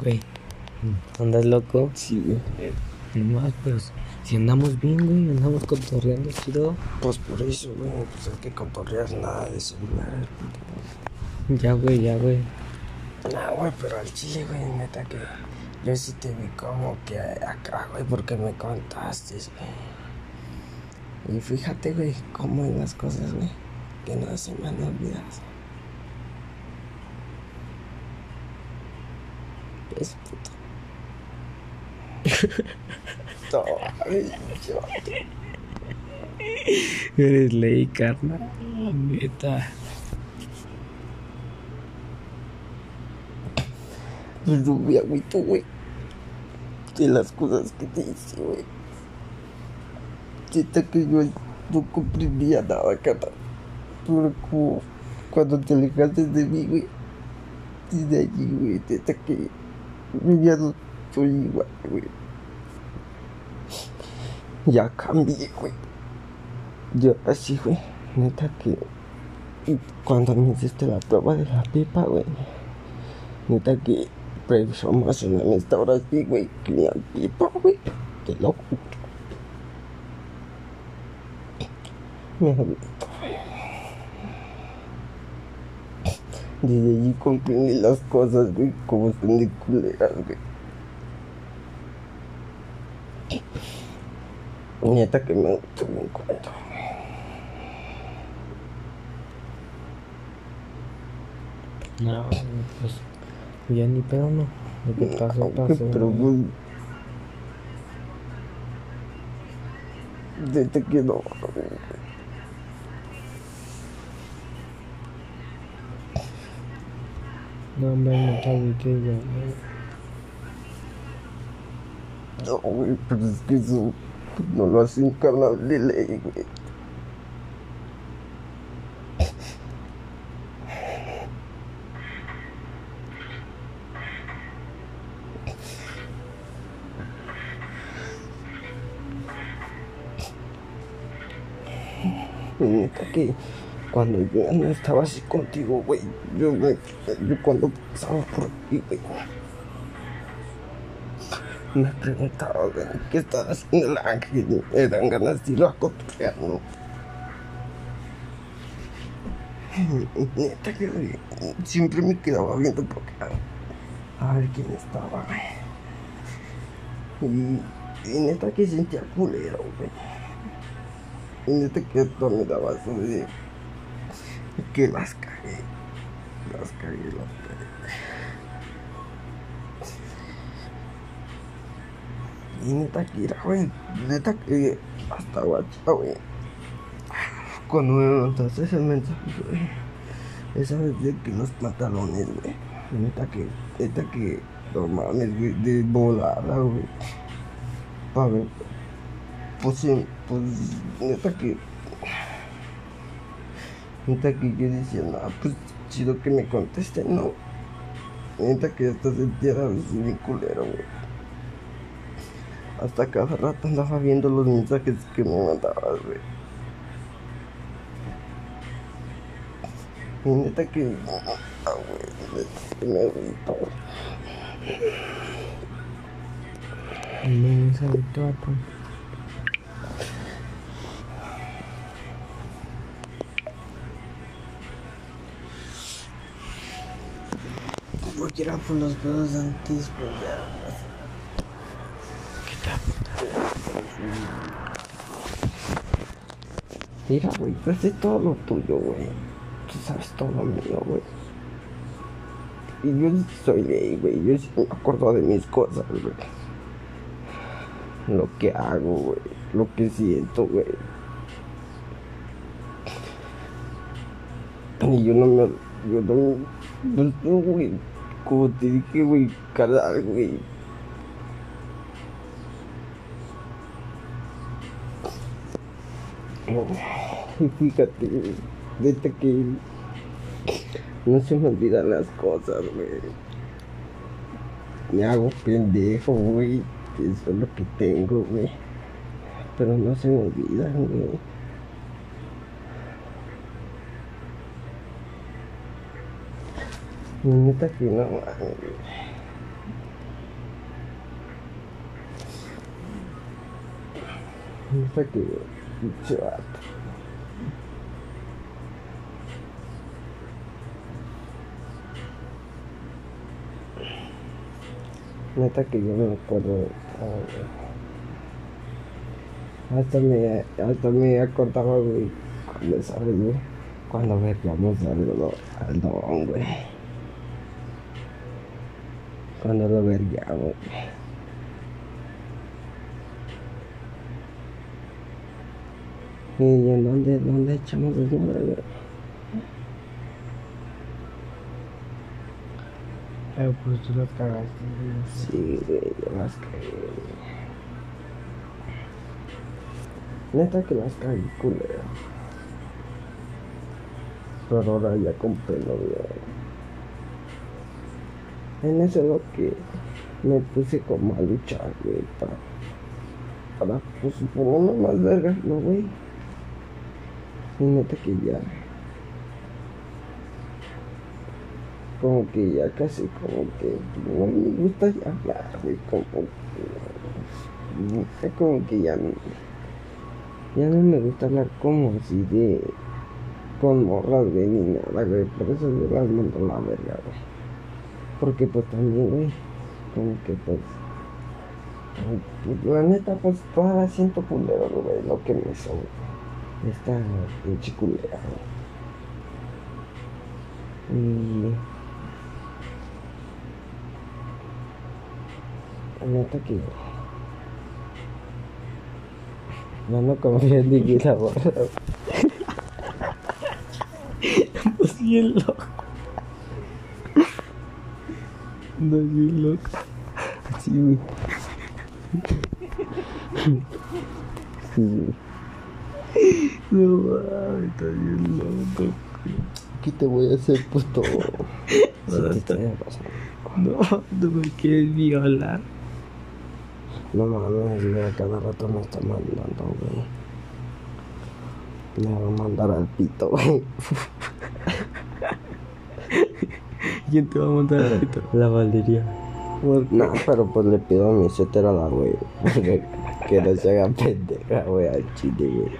Güey, ¿andas loco? Sí, güey. No más, pues, si andamos bien, güey, andamos cotorreando chido. Pues por eso, güey, pues hay que cotorrear nada de celulares. Ya, güey, ya, güey. No, güey, pero al chile, güey, neta que yo sí te vi como que acá, güey, porque me contaste, güey. Y fíjate, güey, cómo en las cosas, güey, que no se me han olvidado. Es puto. Ay. Eres ley, carnal. Neta. Pues no me agüito, güey. De las cosas que te hice, güey. Neta que yo no comprendía nada, cara. Pero como cuando te alejaste de mí, güey. Desde allí, güey. Neta que yo ya no soy igual, güey. Ya cambié, güey. Yo así, güey. Neta que cuando me hiciste la prueba de la pipa, güey. Neta que prefiero más una amistad ahora sí, güey, que la pipa, güey. Te lo juro. Me agüito, güey. Desde allí comprendí las cosas, güey, como son de culeras, güey. Neta que me gustó mi encuentro. No, pues, ya ni pedo, no. Lo que pasó, pasó. Pero pues. Neta que no. No, hombre, no te agüites, güey. No, güey, pero es que eso no lo hacen carnal de ley, güey. Y neta que cuando yo no estaba así contigo, güey, yo, yo cuando pasaba por aquí, güey, me preguntaba, güey, ¿qué estaba haciendo el ángel? Me dan ganas de irlo a cotorrear, ¿no? Neta que, siempre me quedaba viendo porque a, ver quién estaba, güey. Y, y neta que sentía culero, güey. Y neta que esto me daba eso de que las cagué. Las cagué, las cagué. Y neta que era, güey. Neta que hasta guacha, güey. Cuando me mandaste ese mensaje, güey. Esa vez de que los pantalones, güey. Neta que, neta que, no mames, güey, de volada, güey. Pa' ver. Pues sí, pues, neta que. Neta que yo decía, no, pues chido que me contesten, no. Neta que hasta sentía a veces bien culero, güey. Hasta cada rato andaba viendo los mensajes que me mandabas, güey. Y neta que. Ah, güey, que me agüito. Me saludó Porque era por los pedos antes, pues ya. Mira, güey, pues es todo lo tuyo, güey. Tú sabes todo lo mío, güey. Y yo soy gay, güey. Yo sí me acuerdo de mis cosas, güey. Lo que hago, güey. Lo que siento, güey. Y yo no me. Yo no me. Tú, güey. Como te dije, güey, carnal, güey. Fíjate, güey, que no se me olvidan las cosas, güey. Me hago pendejo, güey. Eso es lo que tengo, güey. Pero no se me olvidan, güey. Neta que no mames. Neta que pinche vato. Neta que yo no me acuerdo. Ah, hasta me, hasta me acordaba, güey, cuando sabes, güey, cuando veíamos al, al don, güey. Cuando lo güey. ¿Y en dónde, dónde echamos desmadre, güey? Eh, pues tú las cagaste, güey. Sí, güey, yo las cagué, güey. Neta que las cagué, culero. Pero ahora ya comprendo bien. En eso es lo que me puse como a luchar, güey, para, para, pues, uno más vergas, ¿no, güey? Y neta que ya, como que ya casi, como que no me gusta ya hablar, güey, como que, como que ya no, ya no me gusta hablar como así de, con morras, güey, ni nada, güey, por eso yo las mando la verga, güey. Porque pues también, güey, como que pues, la neta, pues todavía siento culero, güey, lo que me hizo, güey. Esta pinche culera, güey. Y... La neta que... No, no confío en la borra. Pues bien loco. No es bien loco. Sí, güey. Sí, No mames, está bien loco. ¿Qué te voy a hacer, puto? Ahora te estoy. No, no me quieres violar. No mames, güey, cada rato me está mandando, güey. Me va a mandar al pito, güey. ¿Quién te va a montar el pito? La Valeria. ¿Por No, pero pues le pido a mi etcétera la güey. Que no se haga pendeja, güey, al chile, güey.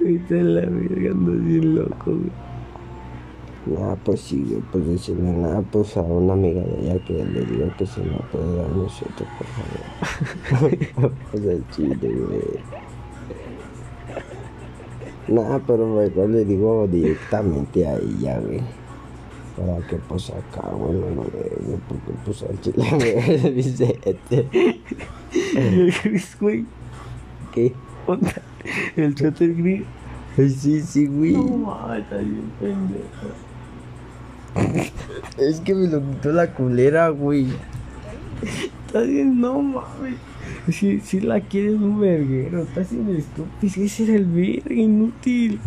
Viste la verga, ando bien loco, güey. Nada, pues sí, güey, pues decirle nada, pues a una amiga de ella que le diga que si no puede dar mi suerte, por favor. pues al chile, güey. Nada, pero mejor le digo directamente a ella, güey. Para que pues acá, güey, no güey, porque pues al chile, dice este. El gris, güey. ¿Qué? Onda. El suéter gris. Ay, sí, sí, güey. No está bien pendejo. Es que me lo quitó la culera, güey. Está bien, no mames. Si, si la quieres un verguero, estás haciendo estúpido. Ese era el verga, inútil.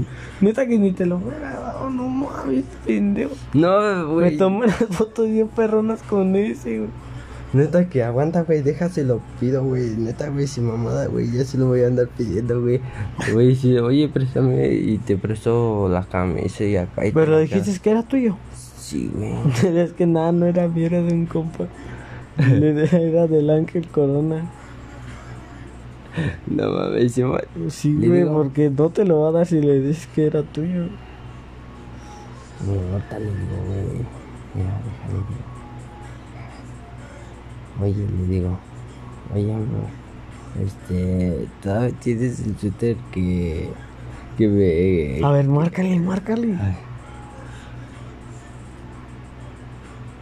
Neta que ni te lo hubiera dado, no mames, pendejo. No, Me güey. tomé las fotos bien perronas con ese, güey. Neta que aguanta, güey, déjaselo pido, güey. Neta, güey, si mamada, güey, ya se lo voy a andar pidiendo, güey. Güey, sí, oye, préstame y te presto la camisa y acá. y Pero te- dijiste que era tuyo. Sí, güey. Es que nada, no era mío, era de un compa. Era del Ángel Corona. No mames, sí, Sí, güey, digo- porque no te lo va a dar si le dices que era tuyo. No, ahorita le digo, güey. Mira, déjale. Oye, le digo. Oye, amor. Este. ¿Todavía tienes el suéter que. que me. A ver, márcale, márcale. Ay,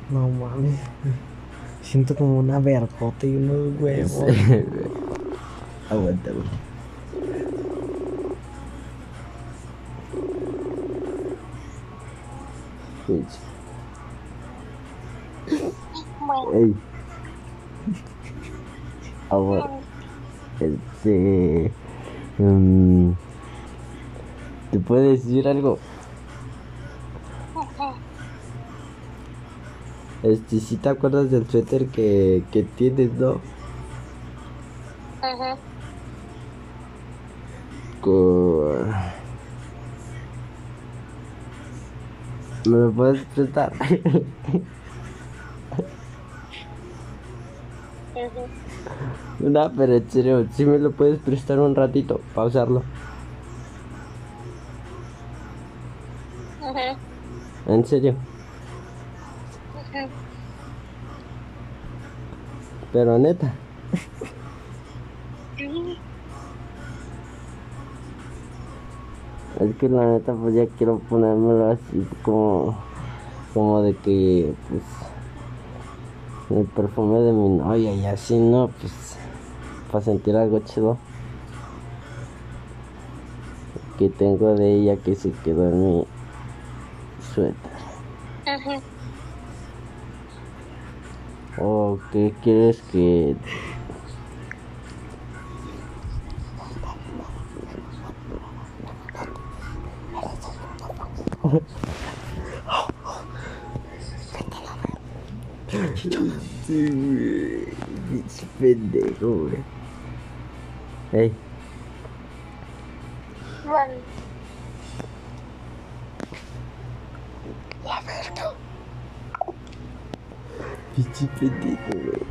No mames. Siento como una vergota y unos huevos. Aguanta, güey. Ey. Amor. Este. mm, ¿Te puedo decir algo? Este, si te acuerdas del suéter que, que tienes, ¿no? Ajá. Con... ¿Me lo puedes prestar? No, pero en serio, si me lo puedes prestar un ratito, pausarlo. En serio. Pero neta. Es que la neta pues ya quiero ponérmelo así como como de que pues el perfume de mi novia y así no pues para sentir algo chido que tengo de ella que se quedó en mi suéter Ujú. o qué quieres que pendejo, güey. Ey, Vale. pinche pendejo, güey.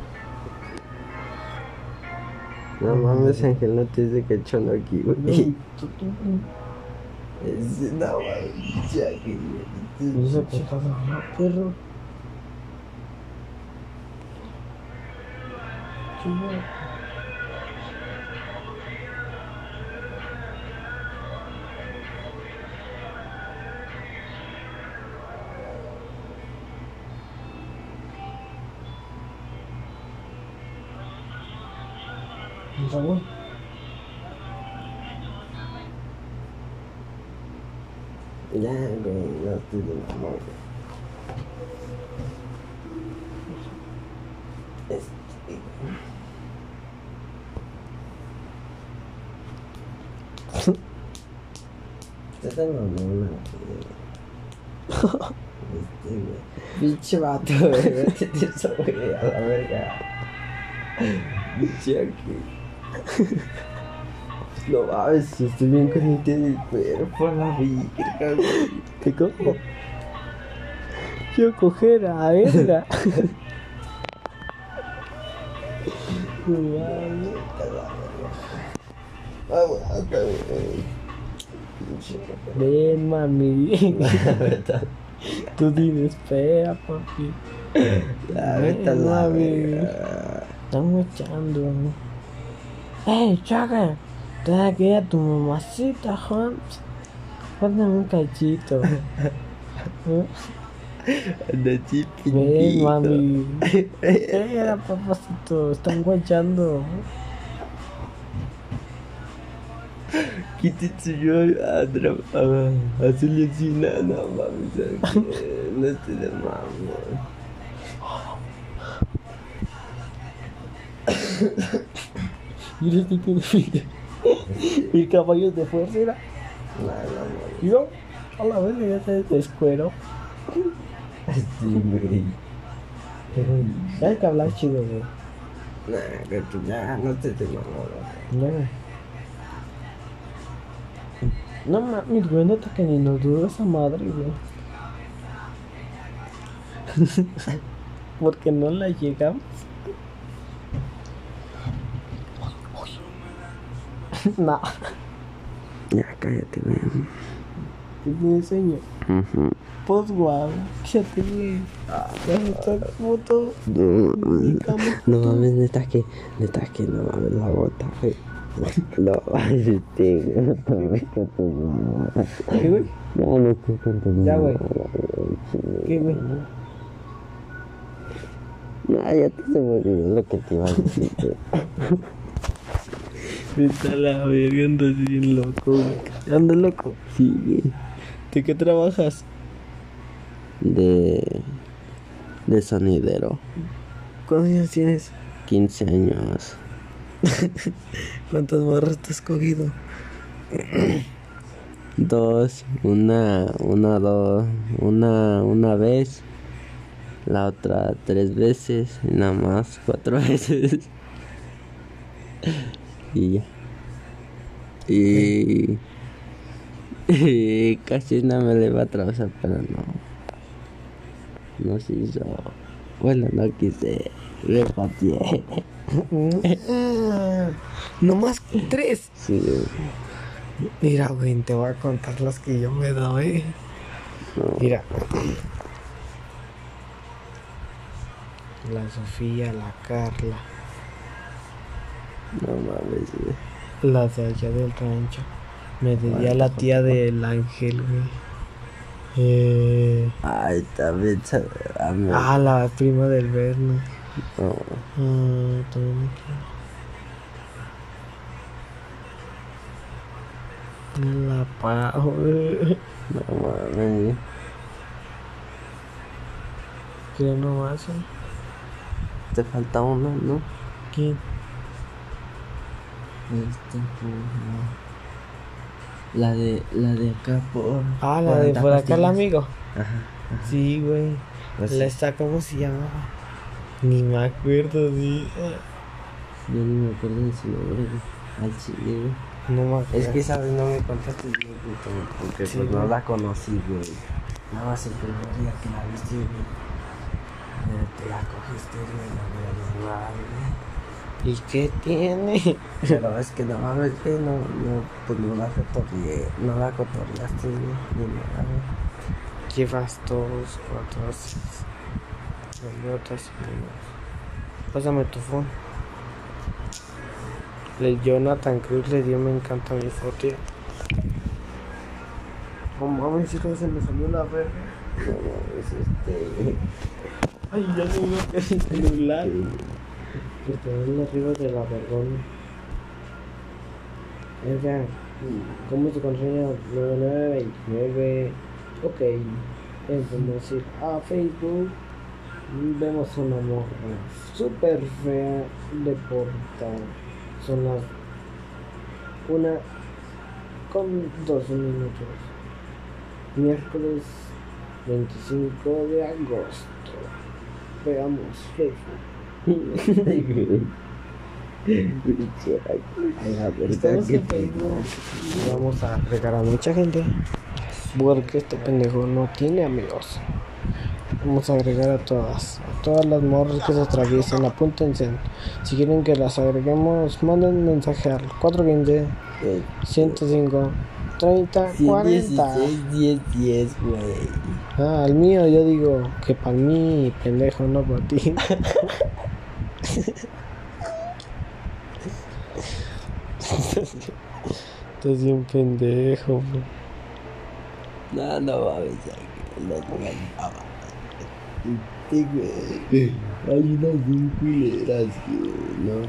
No mames, Ángel, no te de aquí, güey. Ese no mames, ya que perro. 不会 mamona, güey. Este, güey. Pinche vato, güey. Métete eso, güey, a la verga. Pinche aquí. No mames, estoy bien caliente del cuerpo, la verga, güey. ¿Qué cojo? Yo coger a verga. Güey. Pinche Ven, mami. Vete Tú tienes pea, papi. a- vete a la verga. Estamos echando. ¡Ey, chaga! Trae aquí a tu mamacita, Hans. Cuéntame un cachito. ¿Eh? Anda Ven, chiquitito. mami. Espera, papacito. Están guachando. Quítate yo a, a, a hacerle así, no, no mames, no estoy de mamón. Mira este que. Y caballos de fuerza era. No, no, Y yo, a la vez ya se descuero. no. Sí, güey. Hay que hablar chido, güey. Nah, que tú ya no te de mamón. No. No mames, güey, neta que ni nos duró esa madre, güey. Porque no la llegamos. no, Ya cállate, güey. que me enseño. Ujú. Pues guau, fíjate, güey. Ya está puto. No, no mames, neta que, neta que no mames la bota, güey. No, este. ¿Qué, güey? No, no estoy contento. Ya, güey. ¿Qué, güey? No, ya te se me olvidó lo que te iba a decir, a la verga, andas bien loco, güey. Loco. Sí, güey. ¿De qué trabajas? De, de sonidero. ¿Cuántos años tienes? 15 años. ¿Cuántas morras te has cogido? Dos, una, una, dos, una, una vez. La otra tres veces. Y nada más cuatro veces. Y ya. Y, y casi no me le iba a atravesar, pero no. No se hizo. Bueno, no quise. Me pateé. Nomás tres. Sí, güey. Mira, güey, te voy a contar las que yo me doy. Mira. La Sofía, la Carla, No mames, güey. la de allá del rancho. Me debía la tía del ángel, güey. Eh, Ay, también a ah, la prima del Berno. No, Ah, también. La Pau, güey. no mames. ¿Quién nomás? eh? Te falta una, ¿no? ¿Quién? Este, pues, no. La de, la de acá por. Ah, la de 40 por acá el amigo. Ajá. Sí, güey. Pues La esta, ¿cómo se llamaba? Ni me acuerdo, sí. Yo ni me acuerdo de su nombre. Al chile. No me acuerdo. Es que esa vez no me contaste bien, porque Sí, pues no la conocí, güey. Nada más el primer día que la viste, güey. Te la cogiste, güey, la güey. ¿Y qué tiene? Pero es que no mames, que no, no, pues no la cotorreé, no la cotorreaste, güey, ni nada, güey. Llevas dos, cuatro, seis. Bellotas y primos. Pásame tu phone. Le Jonathan Cruz le dio me encanta mi foto. No mames, si se me salió la verga. No mames, este. Ay, ya no veo que es el celular. Que te ven arriba de la vergüenza. Edgar, ¿cómo tu contraseña? 9929. Ok. Entonces a Facebook. Vemos una morra súper fea de portal. Son las una con 12 minutos. Miércoles 25 de agosto. Veamos Facebook. Estamos en Facebook. Vamos a agregar a mucha gente. Porque este pendejo no tiene amigos. Vamos a agregar a todas. A todas las morras que se atraviesen. Apúntense. Si quieren que las agreguemos, manden un mensaje al 415 105 30 40. 16, 10, 10, güey. Ah, al mío yo digo que para mí, pendejo, no para ti. Estás bien pendejo, bro. No, no mames, no digas nada. Güey. Hay unas bien culeras que no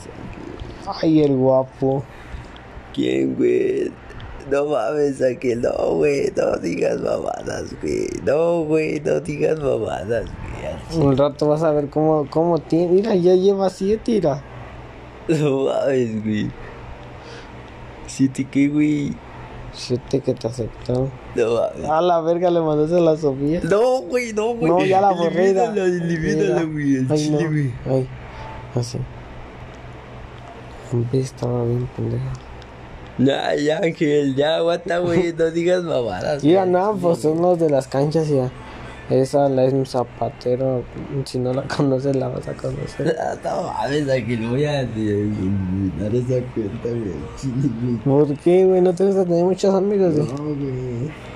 sea, que- Ay, el guapo. ¿Quién, güey? No mames, a que no, güey. No digas mamadas, güey. No, güey, no digas mamadas, güey. Un rato vas a ver cómo, cómo tiene. Mira, ya lleva siete, mira. No mames, güey. Siete qué, güey. Siete que te aceptó. No. A la verga le mandaste a la Sofía. No, güey, no, güey. No, ya la borré. mira. Elimínalo, elimínalo, Mira. güey. El Ay, chile, no. güey. Ay, así. Hombre, estaba bien pendejo. Ya, ya, Ángel, ya aguanta, güey. No digas mamadas. Mira, nada, pues son los de las canchas ya. Esa la es mi zapatero. Si no la conoces, la vas a conocer. Ah, No mames, Ángel, voy a eliminar esa cuenta, güey. ¿Por qué, güey? No te gusta tener muchos amigos, güey. No, güey.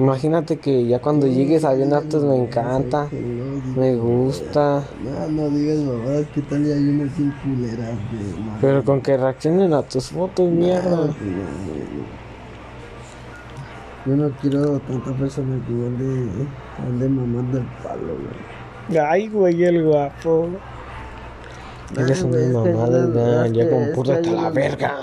Imagínate que ya cuando llegues a bien hartos me encanta. No, Me gusta. No, no digas mamadas, ¿qué tal ya hay unas sin culeras, güey? Pero con que reaccionen a tus fotos, mierda. Yo no quiero tanta persona que ande, ande mamando el palo, güey. Ay, güey, el guapo. Eres una es que mamada, ya, hay la verga.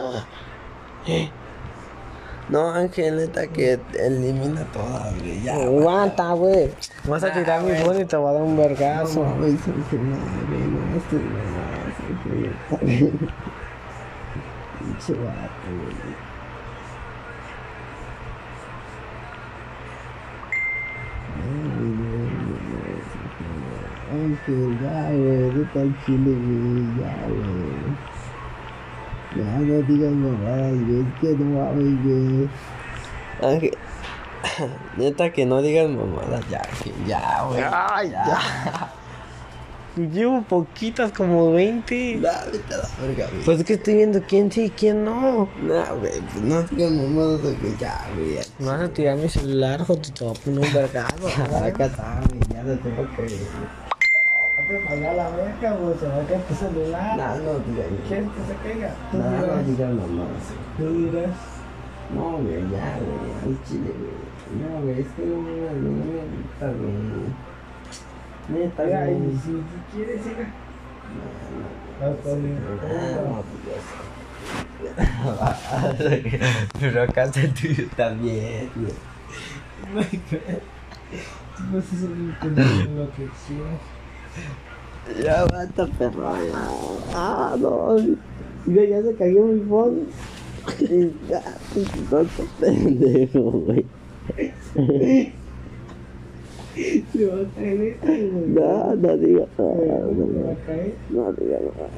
No, Ángel, neta, que elimina todas, güey. Ya. Aguanta, güey. Vas a tirar mi phone y te va a dar un vergazo. No, güey, Ángel, no, güey, güey. Ya, güey, vete al chile, güey, ya, güey. Ya, no digas mamadas, güey, es que no mames, güey. Ángel, neta que no digas mamadas, ya, Ángel, ya, güey. Ay, ya. Llevo poquitas, como 20. Nah, vete a la verga, güey. Pues es que estoy viendo quién sí y quién no. Nah, güey, pues no digas mamadas que ya, güey. Me vas a tirar mi celular, joder, te voy a poner un vergado. Está, güey, ya no tengo que. No te paga la verga, güey, se va a caer tu celular. Nah, no digas. ¿Quieres que se caiga? Tú Nah, no dirás. digas mamadas. Tú dirás. No, güey, ya, güey, al chile, güey. No, güey, es que no me no me gusta, güey. Neta, güey. y si, quieres, siga. Hasta Ah, no, pues, Pero acá está el tuyo también, güey. No sé si lo que quieras. Ya basta, perro, ya. Ah, no. Mira, ya se cayó mi. Ya, tonto pendejo, güey. Se va a caer esta, güey. No, no digas Se nada, va no, a caer. no digas nada.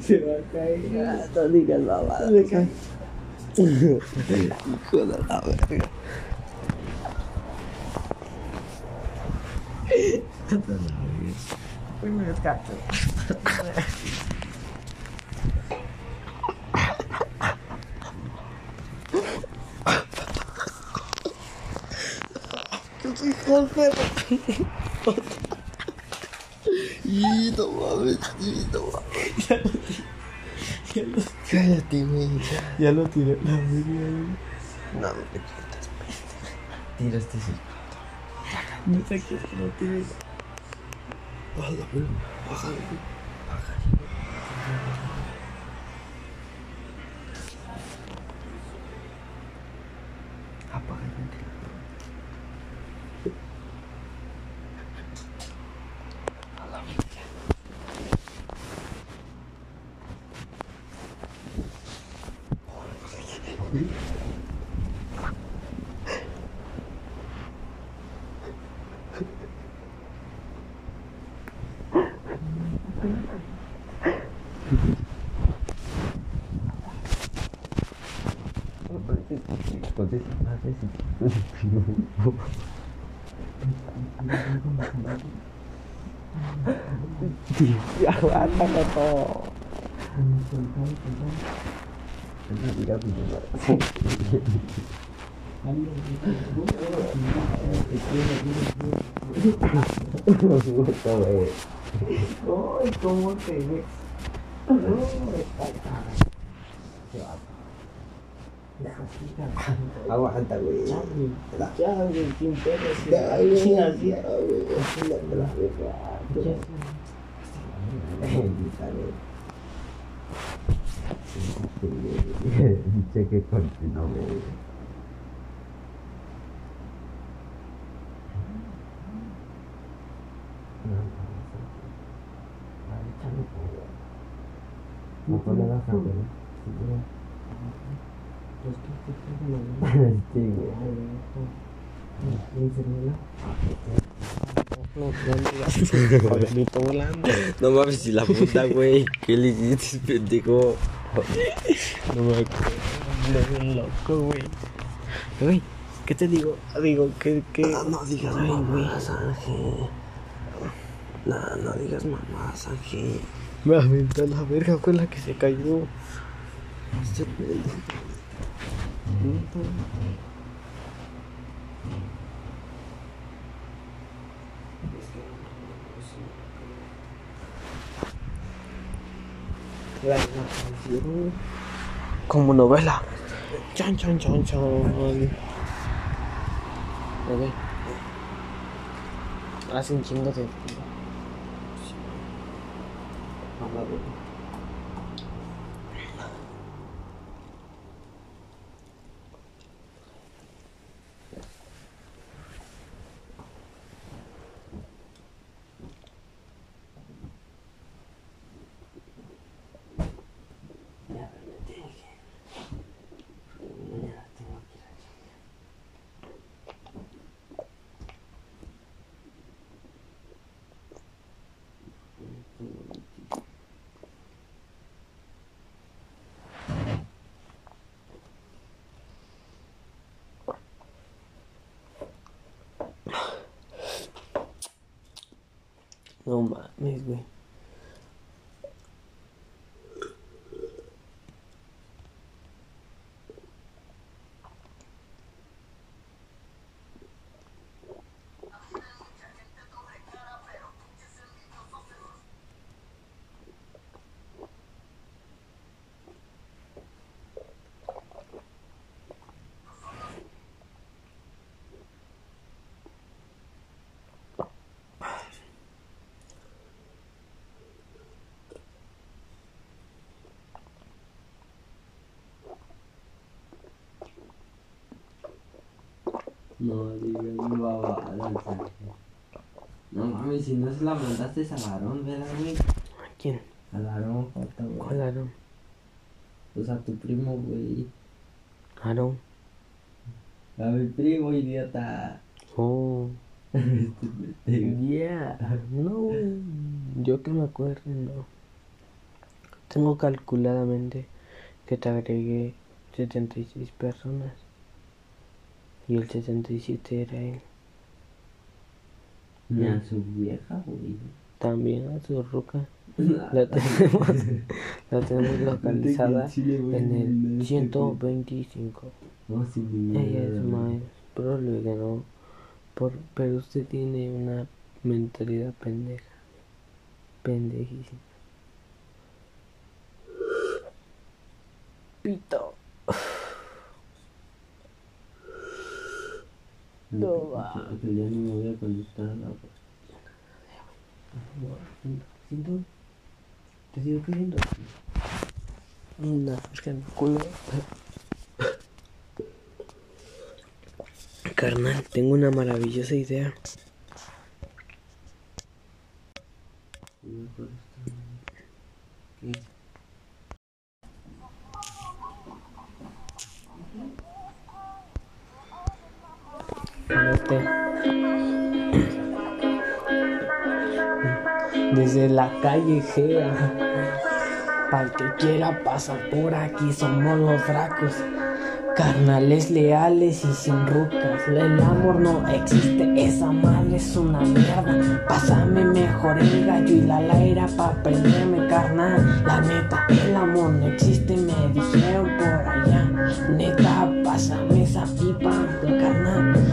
Se va a caer. Ya, No digas nada. Se cae. Hijo de la verga. Bueno, es gato. Y no mames, y no mames. Cállate, güey. ya. Ya lo tiré. La verga. No me quitas, pendejo. Tira este sí. No sé qué lo Bájalo, güey. Apaga ちょっとぜひ、いや、あんなこと。Thank you. Ay, ¿cómo te ves? Aguanta, güey. Ya, güey, sin pedo, Ya, güey. así, güey. Ya, Dice que continúe. No le das a ver. Güey. Sí, güey. Volando. No mames, si la puta, güey. ¿Qué le hiciste, pendejo? No me acuerdo. No, loco, güey. Güey, ¿qué te digo? Digo, que, que... No, no digas mamás, Ángel. No, no digas mamás, Ángel. Me aventó la verga con la que se cayó. Este. La canción. Como novela. Chan, chan, chan, chan. Ok. Hace un chingo de. Mamá, güey. No mames, No digas babada, Sergio. No mames, si no se la mandaste a Aarón, ¿verdad, güey? ¿A quién? Al Aarón, falta, güey. ¿Cuál Aarón? Pues a tu primo, güey. Aarón. A mi primo, idiota. Oh. Este, Yeah. No, güey. Yo que me acuerdo, no. Tengo calculadamente que te agregué 76 personas. Y el 77 era él. Ni a su vieja, güey. También a su ruca. La tenemos, la tenemos localizada en el 125. No, sí, mi Ella es más probable que no. Por, pero usted tiene una mentalidad pendeja. Pendejísima. Pito. No va. Que- Que ya no me voy a conectar a la. ¿Siento? ¿Te sigo pidiendo? No, es que mi culo. Carnal, tengo una maravillosa idea. ¿Qué? Desde la calle Gea. Para el que quiera pasar por aquí, somos los dracos. Carnales leales y sin rucas. El amor no existe, esa madre es una mierda. Pásame mejor el gallo y la laira pa' prenderme, carnal. La neta, el amor no existe, me dijeron por allá. Neta, pásame esa pipa, carnal.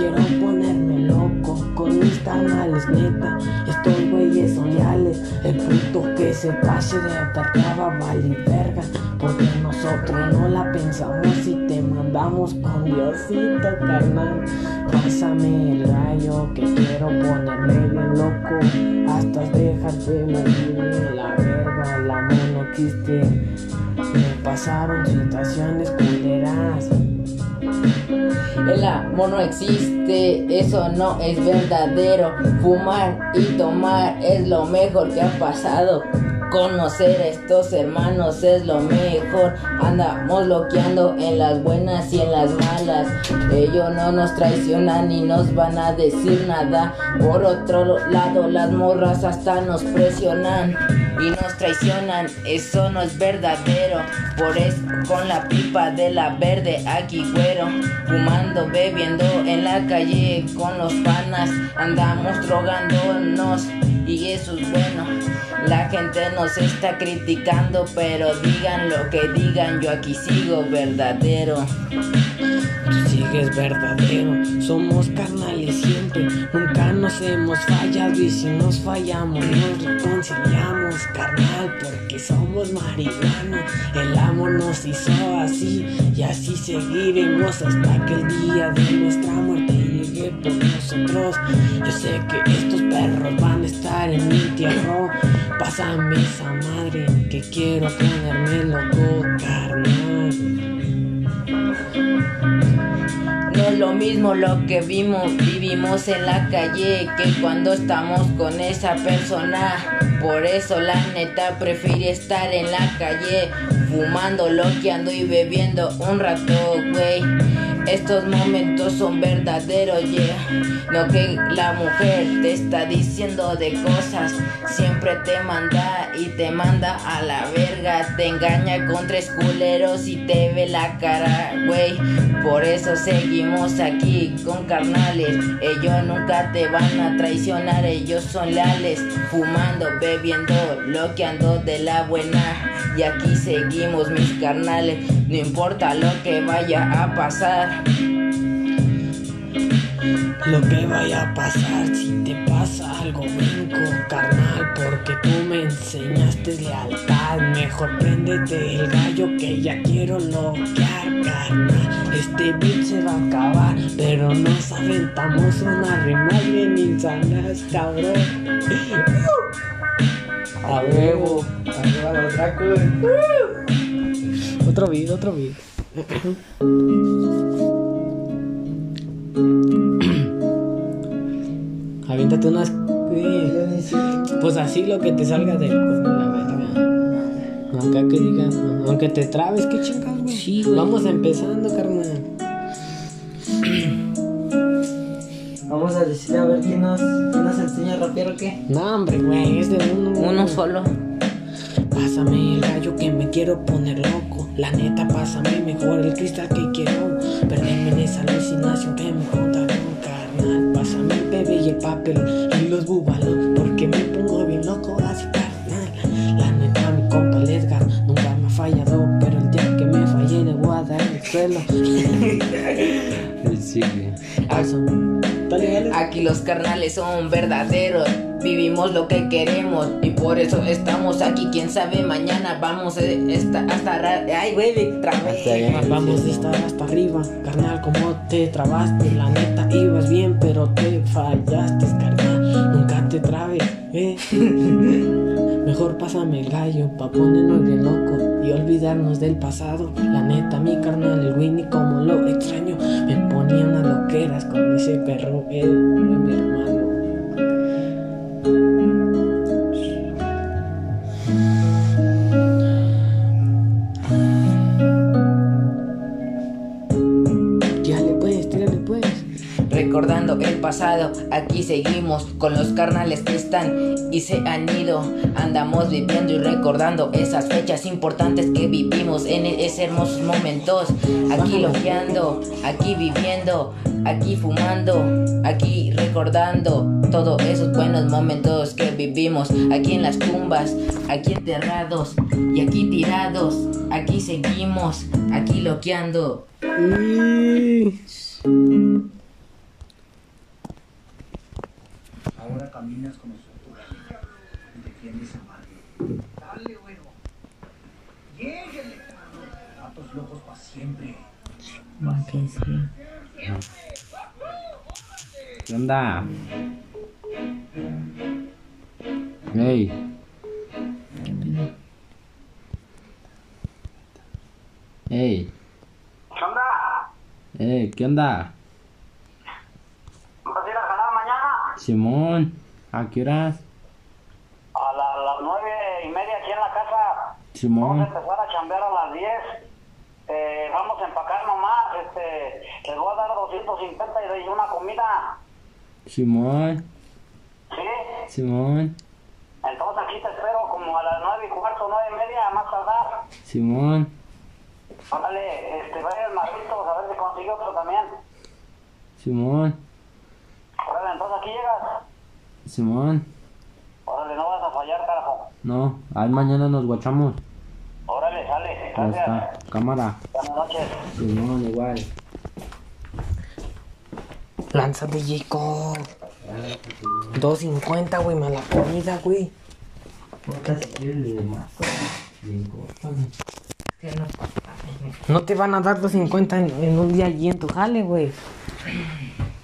Quiero ponerme loco con mis canales, neta. Estos güeyes son leales. El puto que se pase de verga va a valer verga. Porque nosotros no la pensamos y te mandamos con Diosito, carnal. Pásame el rayo que quiero ponerme bien loco. Hasta dejar de morirme la verga. El amor no existe. Me pasaron situaciones culeras. El amor no existe, eso no es verdadero. Fumar y tomar es lo mejor que ha pasado. Conocer a estos hermanos es lo mejor. Andamos loqueando en las buenas y en las malas. Ellos no nos traicionan ni nos van a decir nada. Por otro lado, las morras hasta nos presionan y nos traicionan. Eso no es verdadero. Por eso con la pipa de la verde aquí güero. Fumando, bebiendo en la calle con los panas. Andamos drogándonos y eso es bueno. La gente nos está criticando, pero digan lo que digan, yo aquí sigo verdadero. Tú sigues verdadero, somos carnales siempre, nunca nos hemos fallado y si nos fallamos nos reconciliamos, carnal, porque somos marihuana, el amor nos hizo así y así seguiremos hasta que el día de nuestra muerte llegue por nosotros. Yo sé que estos perros van a estar en mi entierro, pásame esa madre que quiero ponerme loco, carnal. Lo mismo lo que vimos, vivimos en la calle que cuando estamos con esa persona. Por eso la neta prefiero estar en la calle, fumando, loqueando y bebiendo un rato, güey. Estos momentos son verdaderos, yeah. Lo que la mujer te está diciendo de cosas, siempre te manda y te manda a la verga. Te engaña con tres culeros y te ve la cara, güey. Por eso seguimos aquí con carnales. Ellos nunca te van a traicionar, ellos son leales. Fumando, bebiendo, loqueando de la buena. Y aquí seguimos, mis carnales. No importa lo que vaya a pasar. Lo que vaya a pasar si te pasa algo brinco, carnal, porque tú me enseñaste lealtad. Mejor préndete el gallo que ya quiero loquear, carnal. Este beat se va a acabar, pero nos aventamos unas rimas bien insanas, cabrón. A huevo. Arriba los. Otro beat, otro beat. Aviéntate unas. Pues así lo que te salga del coño, la verga. Acá que digas, aunque te trabes, qué chingas, güey. Sí, güey. Vamos empezando, carnal. Vamos a decirle a ver quién nos, quién nos enseña a rapear o qué. No, hombre, güey, es de uno. Uno solo. Pásame el gallo que me quiero poner loco. La neta, pásame mejor el cristal que quiero. Perderme en esa alucinación que me contaron, carnal. Pásame el bebé y el papel y los búbalos. Porque me pongo bien loco así, carnal. La neta, mi compa el Edgar nunca me ha fallado. Pero el día que me fallé le voy a dar el suelo. Sí, Dale, dale. Aquí los carnales son verdaderos. Vivimos lo que queremos y por eso estamos aquí. Quién sabe, mañana vamos a esta- hasta. Ay, güey, trabé. Hasta allá. Vamos de estar hasta arriba, carnal, como te trabaste, la neta ibas bien, pero te fallaste, carnal, nunca te trabes, eh. Mejor pásame el gallo pa' ponernos de loco y olvidarnos del pasado. La neta, mi carnal, el Winnie, como lo extraño, me ponía unas loqueras con ese perro, eh, mi hermano. Aquí seguimos con los carnales que están y se han ido. Andamos viviendo y recordando esas fechas importantes que vivimos en esos hermosos momentos. Aquí loqueando, aquí viviendo, aquí fumando, aquí recordando todos esos buenos momentos que vivimos. Aquí en las tumbas, aquí enterrados y aquí tirados. Aquí seguimos, aquí loqueando. Ahora caminas como y defiendes. Dale, bueno. Lléguenle. Gatos locos para siempre. ¿Qué onda? Ey. Ey. ¿Qué onda? Ey, ¿qué onda? ¿Vas a ir a jalar mañana? Simón, ¿a qué horas? A la- las nueve y media aquí en la casa. Vamos a Simón, empezar a chambear a las 10. Eh, vamos a empacar nomás. Este, les voy a dar 250 y doy una comida. Simón, ¿Sí? Simón, Entonces aquí te espero como a las nueve y cuarto, nueve y media, más tardar. Simón, Ándale, este, vaya el Marritos a ver si consigue otro también. Simón, Órale, entonces aquí llegas. Simón. Órale, no vas a fallar, carajo. No, ahí mañana nos guachamos. Órale, sale. Ya Gracias. está, cámara. Buenas noches. Simón, igual. Lánzate, Jacob. 250, güey, mala comida, güey. No te van a dar 250 en, en un día allí en tu jale, güey.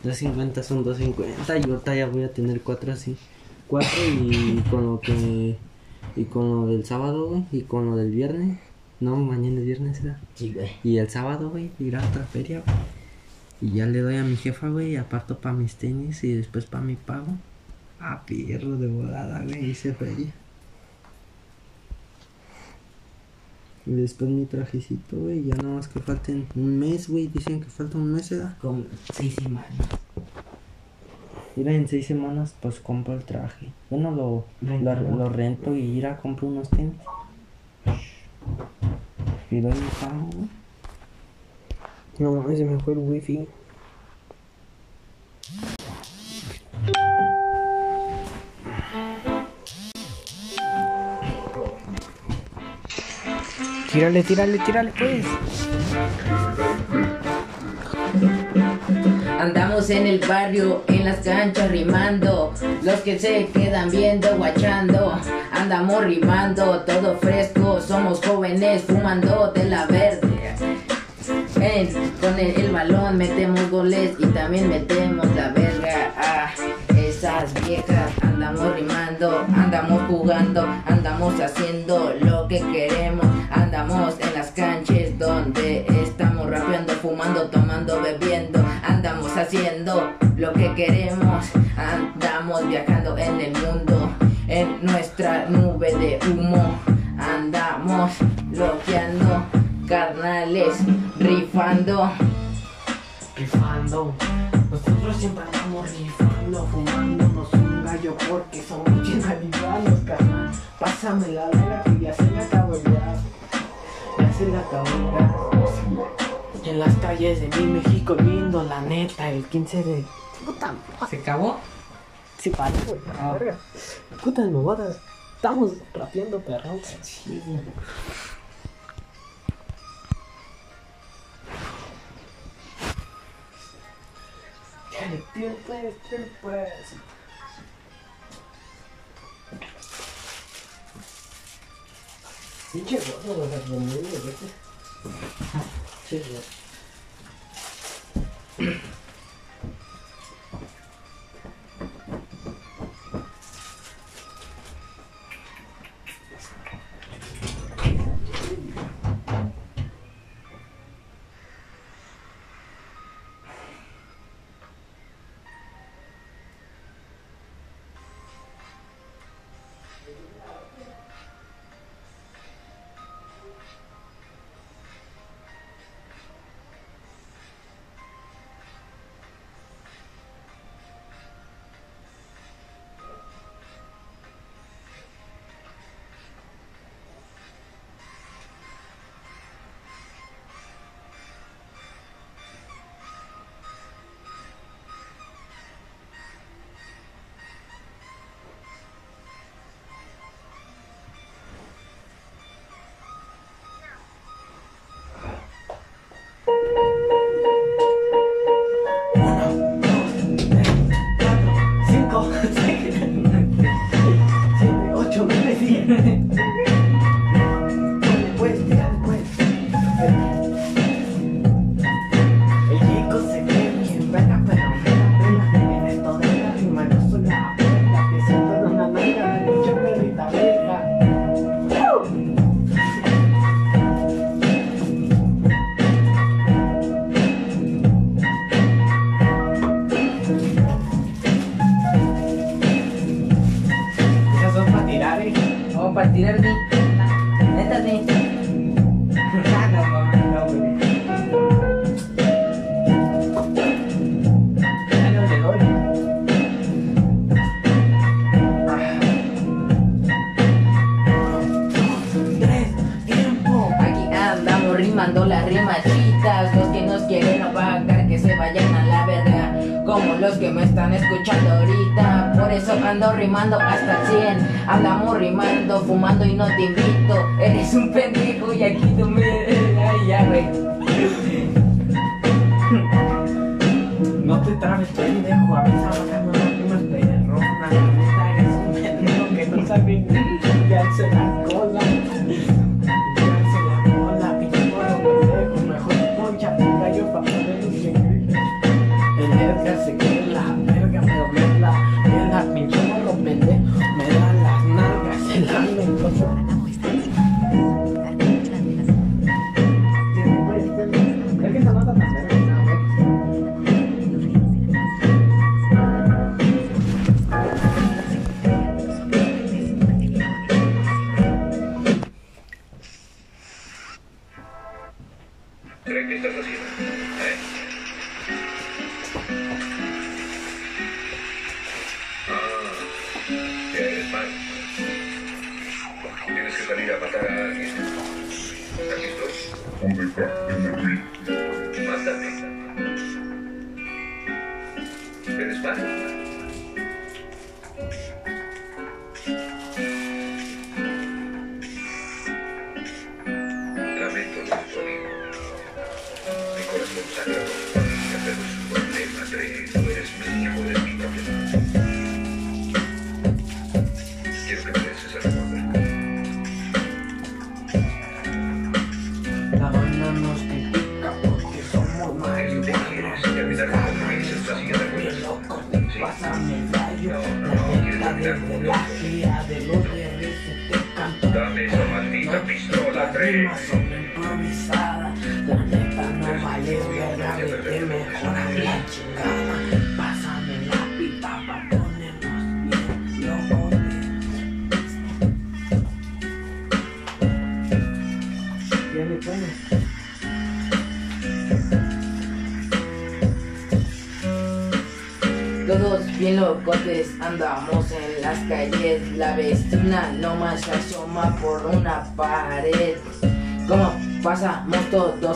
250 son 250 y ahorita ya voy a tener cuatro así. Cuatro y con lo que. Y con lo del sábado, güey. Y con lo del viernes. No, mañana es viernes, ¿verdad? Sí, güey. Y el sábado, güey, ir a otra feria, güey. Y ya le doy a mi jefa, güey, y aparto para mis tenis y después para mi pago. Ah, perro de volada, güey, hice feria. Y después mi trajecito, güey. Ya nada más que falten un mes, güey. Dicen que falta un mes, ¿verdad? Como seis semanas. Mira, en seis semanas, pues compro el traje. Bueno, lo, lo, lo rento y ir a comprar unos tenis. Pido mi pago, güey. No mames, se me fue el wifi. Tírale, tírale, tírale, pues. Andamos en el barrio, en las canchas rimando. Los que se quedan viendo, guachando. Andamos rimando, todo fresco. Somos jóvenes fumando de la verde. Con el, el balón metemos goles y también metemos la verga a esas viejas. Andamos rimando, andamos jugando, andamos haciendo lo que queremos. Andamos en las canchas donde estamos rapeando, fumando, tomando, bebiendo. Andamos haciendo lo que queremos. Andamos viajando en el mundo, en nuestra nube de humo. Andamos bloqueando carnales, rifando. Rifando. Nosotros siempre andamos rifando, fumándonos un gallo porque somos bien carnal. Pásame la verga que ya se me acabó. Ya acabó el gas. En las calles de mi México lindo, la neta, el 15 de. Puta. ¿Se acabó? Sí, para, güey, la verga. Putas mamadas. Estamos rapeando perrón. Dale, tío, pues, tío, pues. Pinche gordo, los argoniles, ¿viste? Sí, güey. Cinco, le doy. Tres, tiempo. Aquí andamos rimando las rimachitas. Los que nos quieren apagar que se vayan. Como los que me están escuchando ahorita. Por eso ando rimando hasta el 100. Andamos rimando, fumando y no te invito. Eres un pendejo y aquí tú me. Ay, ya, güey. No te trabes, pendejo. A veces Mátame. ¿Eres?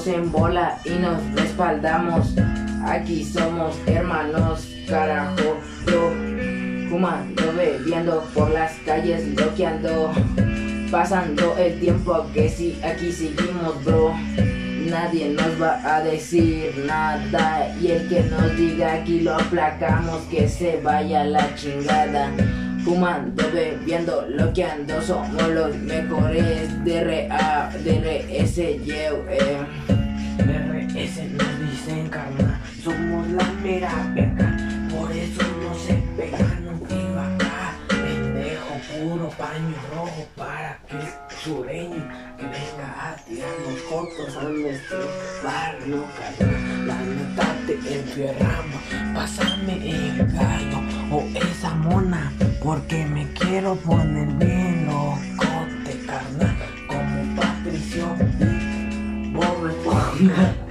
En bola y nos respaldamos, aquí somos hermanos, carajo, yo fumando, bebiendo por las calles, loqueando, pasando el tiempo que si aquí seguimos, bro. Nadie nos va a decir nada y el que nos diga aquí lo aplacamos que se vaya la chingada. Fumando, bebiendo, loqueando, somos los mejores. DRA, DRS, yo, eh. RS nos dicen carnal, somos la mera verga, por eso no se pegan un tiro acá, pendejo, puro paño rojo para que el sureño que venga a tirarnos cortos a nuestro barrio, carnal, la neta te enferramos, pásame el gallo o esa mona, porque me quiero poner bien locote, carnal, como Patricio y Bob Esponja.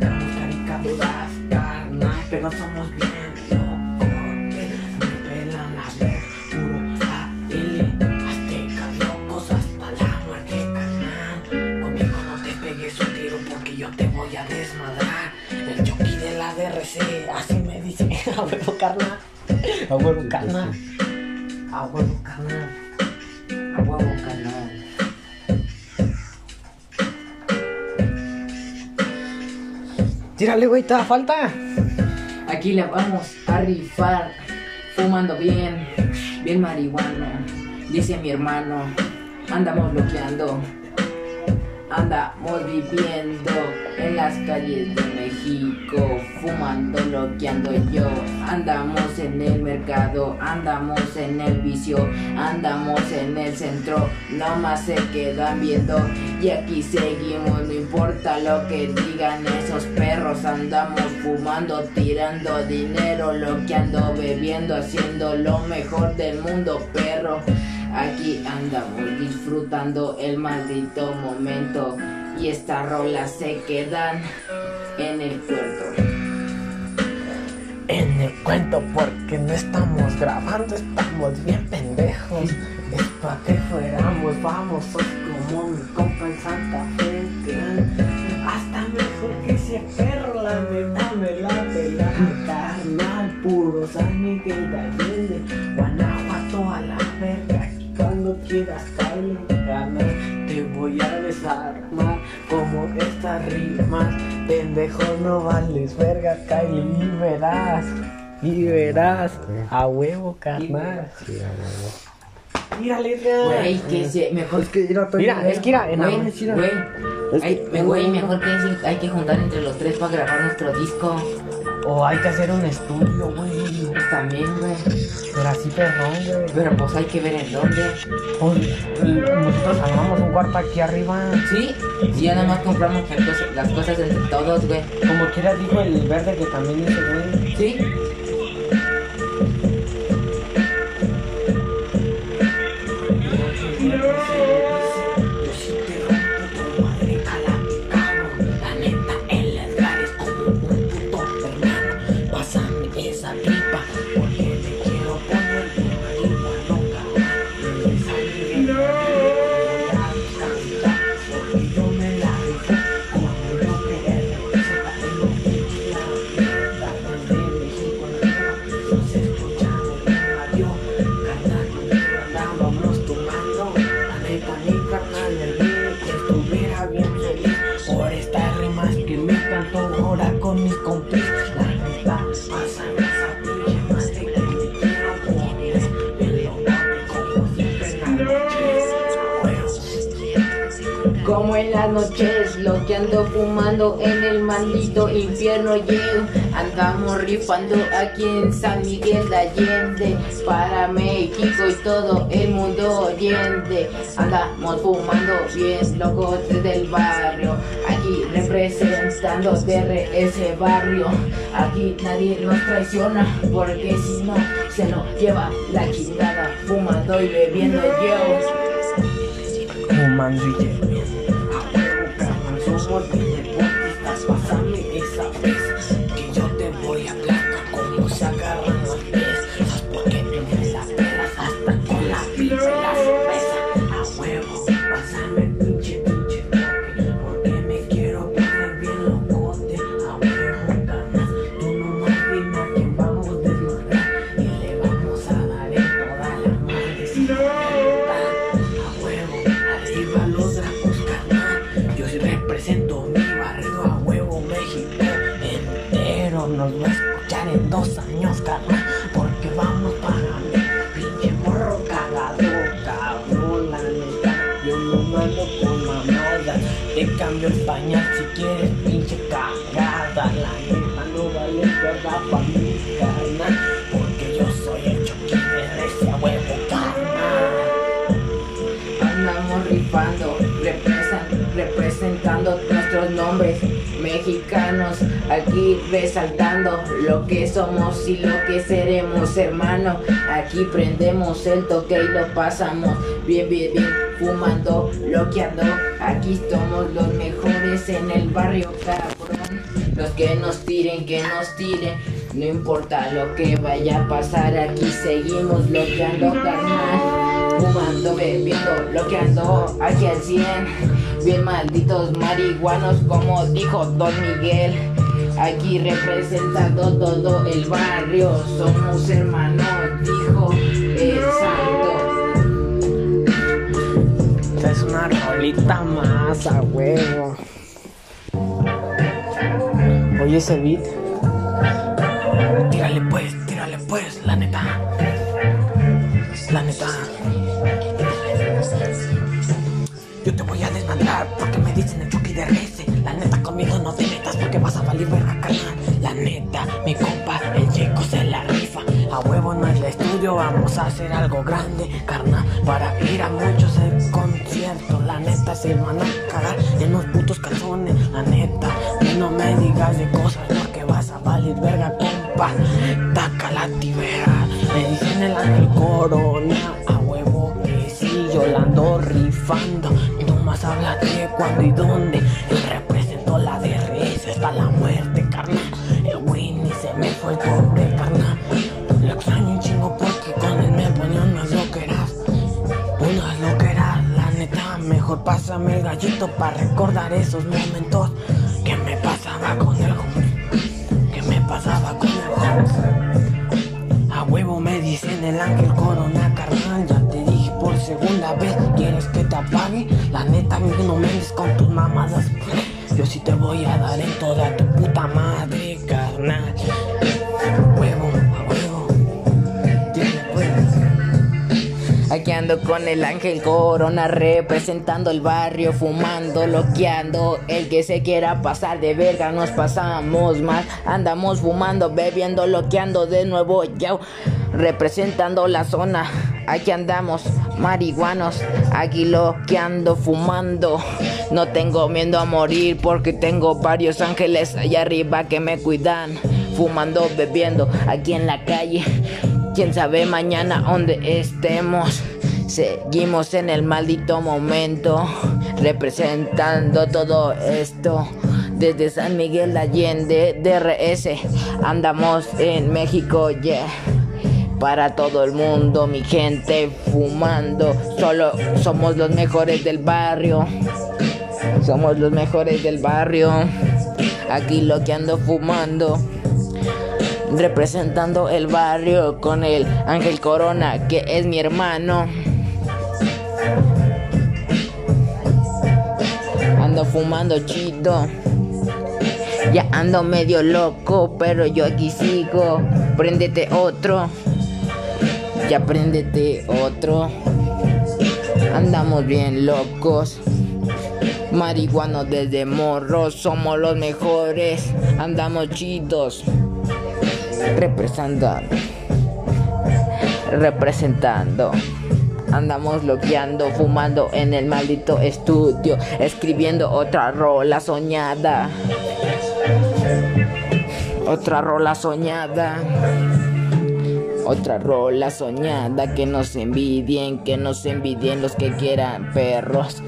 Caricaturas, carnal, pero somos la DRC, así me dice, a huevo, carnal. A huevo, carnal. A huevo, carnal. A huevo, canal. Tírale, güey, te da falta. Aquí le vamos a rifar, fumando bien, bien marihuana, dice mi hermano. Andamos bloqueando, andamos viviendo en las calles de México, fumando, bloqueando yo. Andamos en el mercado, andamos en el vicio, andamos en el centro, nomás se quedan viendo. Y aquí seguimos, no importa lo que digan esos perros, andamos fumando, tirando dinero, loqueando, bebiendo, haciendo lo mejor del mundo, perro. Aquí andamos disfrutando el maldito momento y estas rolas se quedan en el puerto. En el cuento, porque no estamos grabando, estamos bien pendejos. Es pa' que fuéramos famosos como mi compa en Santa Fe. Quieras caer, carnal, te voy a desarmar como estas rimas. Pendejo, no vales verga, Kyle, y verás. Y verás, a huevo, carnal. Mírale, Güey, que se mejor Es que ir a Mira, es que mira, en Güey, la güey, Es que- me- güey, mejor que sí, hay que juntar entre los tres para grabar nuestro disco. O hay que hacer un estudio, güey. También, güey. Pero así perrón, güey. Pero pues hay que ver en dónde. Pues, nosotros armamos un cuarto aquí arriba. Sí, y ya nada más compramos las cosas, entre todos, güey. Como quiera dijo el verde que también dice, güey. Sí, infierno. Andamos rifando aquí en San Miguel de Allende para México y todo el mundo oyente. Andamos fumando bien locos desde el barrio, aquí representando ese barrio. Aquí nadie nos traiciona porque si no se lo lleva la chingada fumando y bebiendo yo. Fumando y Porque yo soy el huevo, carnal Andamos rifando, representando nuestros nombres mexicanos, aquí resaltando lo que somos y lo que seremos, hermano. Aquí prendemos el toque y lo pasamos bien, bien, bien, fumando, loqueando. Aquí somos los mejores en el barrio, cabrón. Los que nos tiren, que nos tiren. No importa lo que vaya a pasar, aquí seguimos loqueando, carnal fumando, bebiendo, lo que ando aquí al 100. Bien malditos marihuanos, como dijo Don Miguel. Aquí representando todo el barrio, somos hermanos, dijo el santo. Esta es una rolita más a huevo. Oye ese beat. Tírale pues, tírale pues, la neta. La neta. Yo te voy a desmandar porque me dicen el choque de rece. La neta conmigo no te metas porque vas a valer verga. La neta, mi compa, el chico se la rifa. A huevo en el estudio vamos a hacer algo grande, carnal. Para ir a muchos eh, conciertos. La neta se van a cagar en los putos calzones. La neta, y no me digas de cosas porque vas a valer verga, Taca la tibera. Me dicen el ángel corona. A huevo que sí, yo la ando rifando. No más habla de cuándo y dónde. Yo represento la DRS hasta la muerte, carnal. El Winnie se me fue el pobre, carnal. Lo extraño un chingo porque con él me ponía unas loqueras. Unas loqueras, la neta. Mejor pásame el gallito para recordar esos momentos. Que me pasaba con el A huevo me dicen el ángel corona carnal Ya te dije por segunda vez ¿Quieres que te apague? La neta mí no me des con tus mamadas Yo sí te voy a dar en toda tu puta madre carnal Aquí con el ángel corona representando el barrio, fumando, loqueando. El que se quiera pasar de verga nos pasamos más. Andamos fumando, bebiendo, loqueando de nuevo, yo representando la zona. Aquí andamos, marihuanos, aquí loqueando, fumando. No tengo miedo a morir porque tengo varios ángeles allá arriba que me cuidan. Fumando, bebiendo, aquí en la calle. Quién sabe mañana dónde estemos. Seguimos en el maldito momento, representando todo esto. Desde San Miguel de Allende, DRS, andamos en México, yeah. Para todo el mundo, mi gente, fumando. Solo somos los mejores del barrio. Somos los mejores del barrio. Aquí lo que ando fumando representando el barrio con el Ángel Corona, que es mi hermano. Ando fumando chido. Ya ando medio loco, pero yo aquí sigo. Préndete otro. Ya préndete otro. Andamos bien locos. Marihuanos desde morros, somos los mejores. Andamos chidos. Representando. Representando. Andamos loqueando, fumando en el maldito estudio, escribiendo otra rola soñada. Otra rola soñada. Otra rola soñada que nos envidien, que nos envidien los que quieran perros.